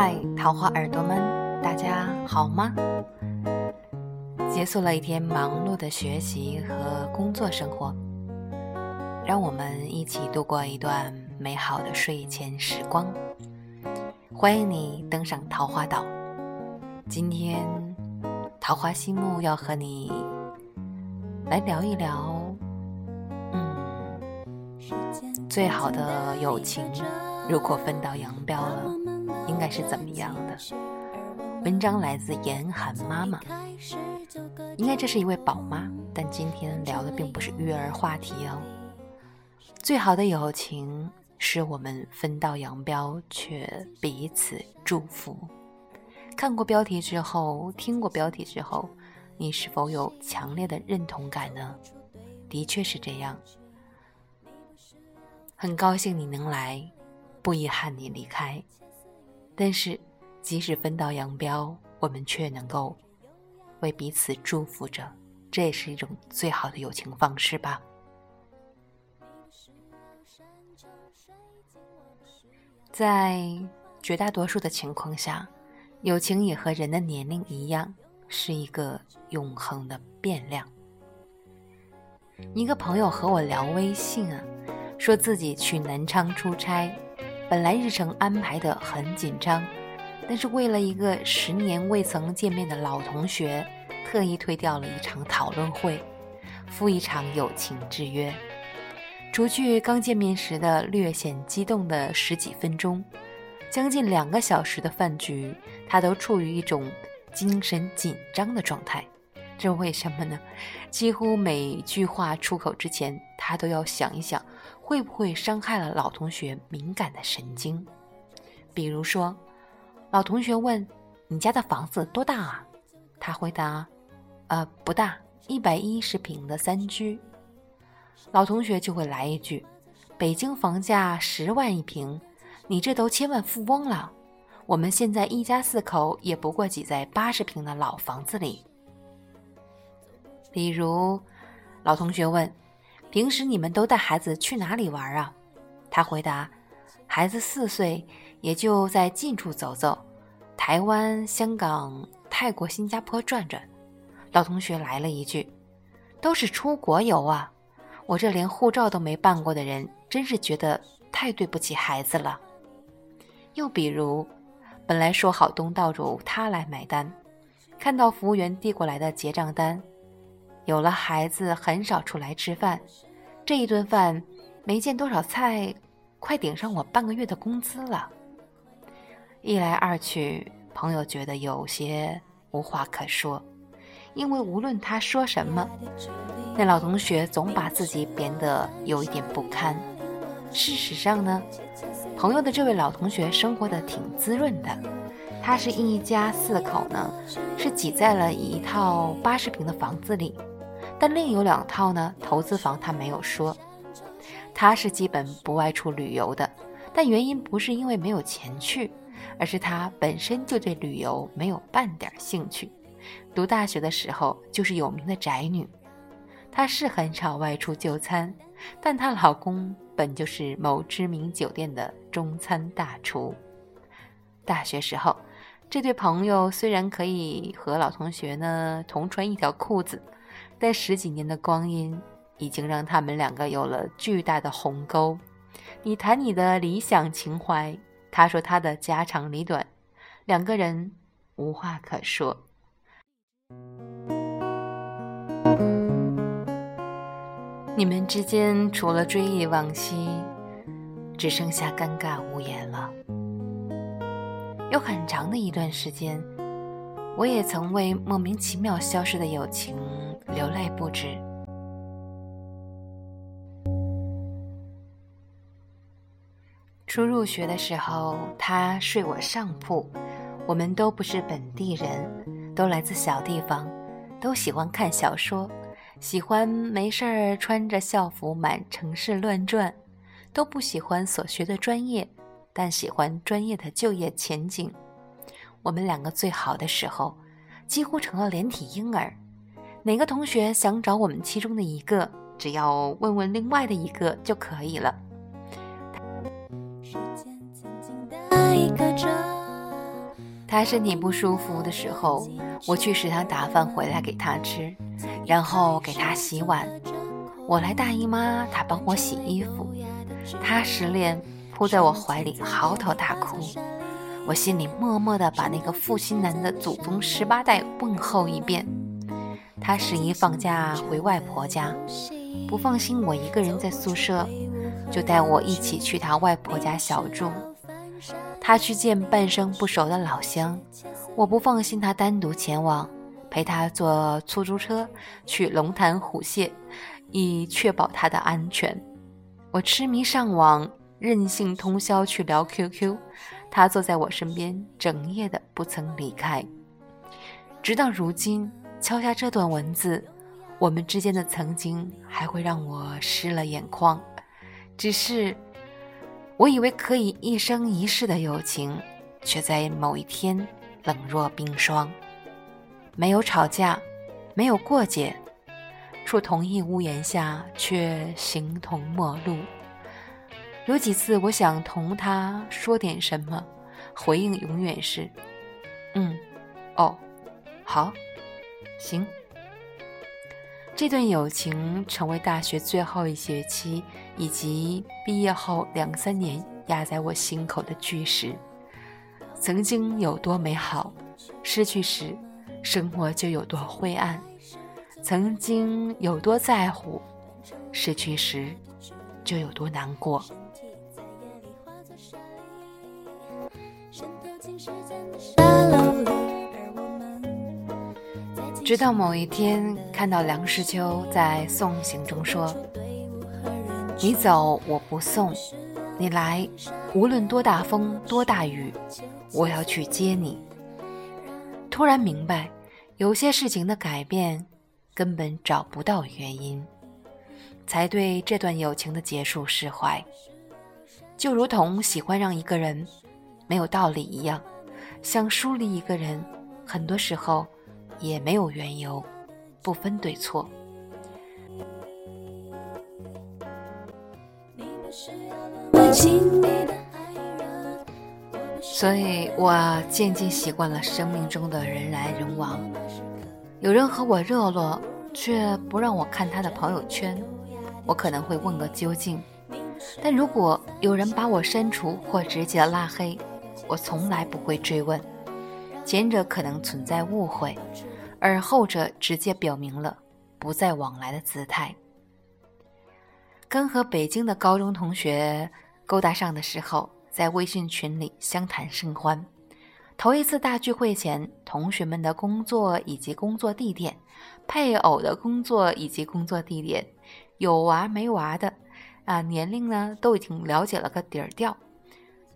嗨桃花耳朵们，大家好吗？结束了一天忙碌的学习和工作生活，让我们一起度过一段美好的睡前时光。欢迎你登上桃花岛。今天，桃花心木要和你来聊一聊，嗯，最好的友情如果分道扬镳了，应该是怎么样的？文章来自严寒妈妈，应该这是一位宝妈，但今天聊的并不是育儿话题哦。最好的友情是我们分道扬镳，却彼此祝福。看过标题之后，听过标题之后，你是否有强烈的认同感呢？的确是这样。很高兴你能来，不遗憾你离开，但是。即使分道扬镳，我们却能够为彼此祝福着，这也是一种最好的友情方式吧。在绝大多数的情况下，友情也和人的年龄一样，是一个永恒的变量。一个朋友和我聊微信啊，说自己去南昌出差，本来日程安排的很紧张。但是为了一个十年未曾见面的老同学，特意推掉了一场讨论会，赴一场友情之约。除去刚见面时的略显激动的十几分钟，将近两个小时的饭局，他都处于一种精神紧张的状态。这为什么呢？几乎每句话出口之前，他都要想一想，会不会伤害了老同学敏感的神经。比如说。老同学问：“你家的房子多大啊？”他回答：“呃，不大，一百一十平的三居。”老同学就会来一句：“北京房价十万一平，你这都千万富翁了。我们现在一家四口也不过挤在八十平的老房子里。”比如，老同学问：“平时你们都带孩子去哪里玩啊？”他回答：“孩子四岁。”也就在近处走走，台湾、香港、泰国、新加坡转转。老同学来了一句：“都是出国游啊！”我这连护照都没办过的人，真是觉得太对不起孩子了。又比如，本来说好东道主他来买单，看到服务员递过来的结账单，有了孩子很少出来吃饭，这一顿饭没见多少菜，快顶上我半个月的工资了。一来二去，朋友觉得有些无话可说，因为无论他说什么，那老同学总把自己贬得有一点不堪。事实上呢，朋友的这位老同学生活的挺滋润的，他是一家四口呢，是挤在了一套八十平的房子里，但另有两套呢投资房他没有说。他是基本不外出旅游的，但原因不是因为没有钱去。而是她本身就对旅游没有半点兴趣，读大学的时候就是有名的宅女。她是很少外出就餐，但她老公本就是某知名酒店的中餐大厨。大学时候，这对朋友虽然可以和老同学呢同穿一条裤子，但十几年的光阴已经让他们两个有了巨大的鸿沟。你谈你的理想情怀。他说他的家长里短，两个人无话可说。你们之间除了追忆往昔，只剩下尴尬无言了。有很长的一段时间，我也曾为莫名其妙消失的友情流泪不止。初入学的时候，他睡我上铺。我们都不是本地人，都来自小地方，都喜欢看小说，喜欢没事儿穿着校服满城市乱转，都不喜欢所学的专业，但喜欢专业的就业前景。我们两个最好的时候，几乎成了连体婴儿。哪个同学想找我们其中的一个，只要问问另外的一个就可以了。他身体不舒服的时候，我去食堂打饭回来给他吃，然后给他洗碗。我来大姨妈，他帮我洗衣服。他失恋，扑在我怀里嚎啕大哭。我心里默默地把那个负心男的祖宗十八代问候一遍。他十一放假回外婆家，不放心我一个人在宿舍，就带我一起去他外婆家小住。他去见半生不熟的老乡，我不放心他单独前往，陪他坐出租车去龙潭虎穴，以确保他的安全。我痴迷上网，任性通宵去聊 QQ，他坐在我身边，整夜的不曾离开。直到如今，敲下这段文字，我们之间的曾经还会让我湿了眼眶，只是。我以为可以一生一世的友情，却在某一天冷若冰霜。没有吵架，没有过节，处同一屋檐下，却形同陌路。有几次，我想同他说点什么，回应永远是“嗯，哦，好，行”。这段友情成为大学最后一学期以及毕业后两三年压在我心口的巨石。曾经有多美好，失去时，生活就有多灰暗；曾经有多在乎，失去时，就有多难过。直到某一天，看到梁实秋在送行中说：“你走我不送，你来，无论多大风多大雨，我要去接你。”突然明白，有些事情的改变根本找不到原因，才对这段友情的结束释怀。就如同喜欢上一个人，没有道理一样，想疏离一个人，很多时候。也没有缘由，不分对错。所以我渐渐习惯了生命中的人来人往。有人和我热络，却不让我看他的朋友圈，我可能会问个究竟。但如果有人把我删除或直接拉黑，我从来不会追问。前者可能存在误会。而后者直接表明了不再往来的姿态。刚和北京的高中同学勾搭上的时候，在微信群里相谈甚欢。头一次大聚会前，同学们的工作以及工作地点，配偶的工作以及工作地点，有娃没娃的，啊，年龄呢都已经了解了个底儿掉。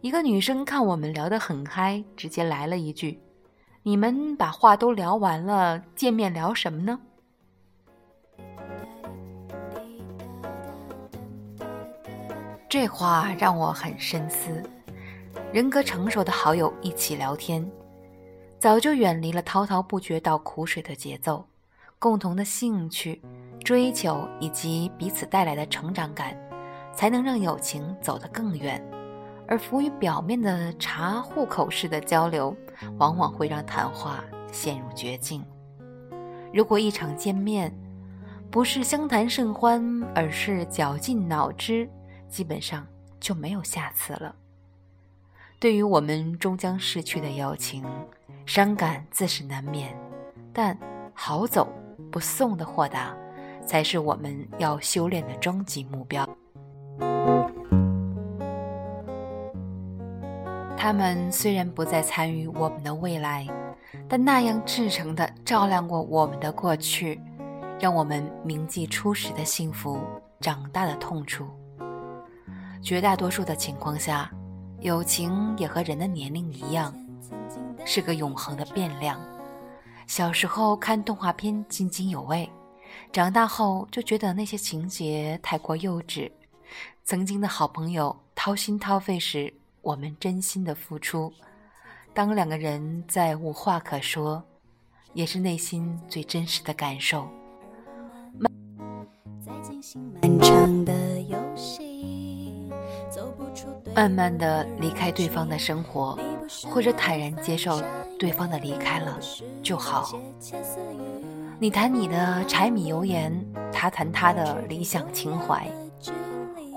一个女生看我们聊得很嗨，直接来了一句。你们把话都聊完了，见面聊什么呢？这话让我很深思。人格成熟的好友一起聊天，早就远离了滔滔不绝倒苦水的节奏。共同的兴趣、追求以及彼此带来的成长感，才能让友情走得更远。而浮于表面的查户口式的交流，往往会让谈话陷入绝境。如果一场见面不是相谈甚欢，而是绞尽脑汁，基本上就没有下次了。对于我们终将逝去的友情，伤感自是难免，但好走不送的豁达，才是我们要修炼的终极目标。他们虽然不再参与我们的未来，但那样赤诚地照亮过我们的过去，让我们铭记初时的幸福，长大的痛楚。绝大多数的情况下，友情也和人的年龄一样，是个永恒的变量。小时候看动画片津津有味，长大后就觉得那些情节太过幼稚。曾经的好朋友掏心掏肺时。我们真心的付出，当两个人再无话可说，也是内心最真实的感受。漫长的游戏，走不出。慢慢的离开对方的生活，或者坦然接受对方的离开了就好。你谈你的柴米油盐，他谈他的理想情怀，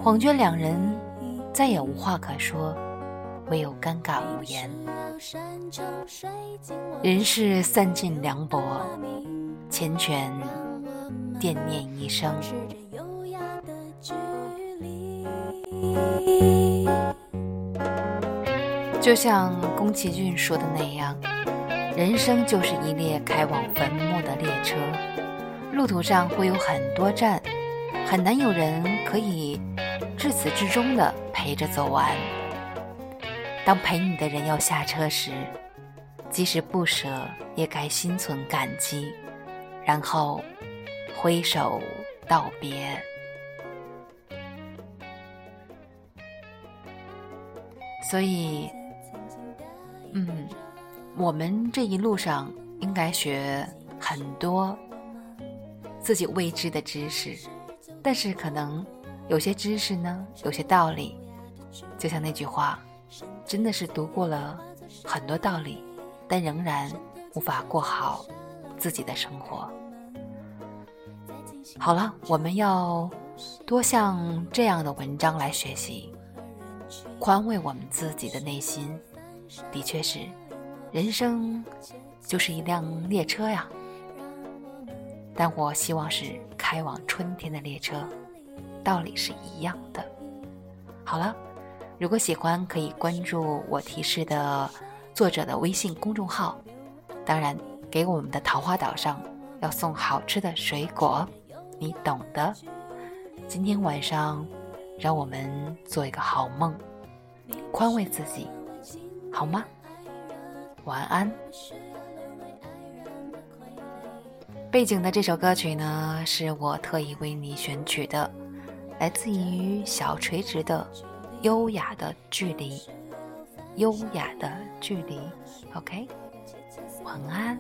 恍觉两人再也无话可说，唯有尴尬无言。人世散尽凉薄，缱绻惦念一生。就像宫崎骏说的那样，人生就是一列开往坟墓的列车，路途上会有很多站，很难有人可以至始至终的陪着走完。当陪你的人要下车时，即使不舍，也该心存感激，然后挥手道别。所以，嗯，我们这一路上应该学很多自己未知的知识，但是可能有些知识呢，有些道理，就像那句话，真的是读过了很多道理，但仍然无法过好自己的生活。好了，我们要多向这样的文章来学习。宽慰我们自己的内心，的确是，人生就是一辆列车呀。但我希望是开往春天的列车，道理是一样的。好了，如果喜欢，可以关注我提示的作者的微信公众号。当然，给我们的桃花岛上要送好吃的水果，你懂的。今天晚上，让我们做一个好梦。宽慰自己，好吗？晚安。背景的这首歌曲呢，是我特意为你选取的，来自于小垂直的《优雅的距离》，优雅的距离。OK，晚安，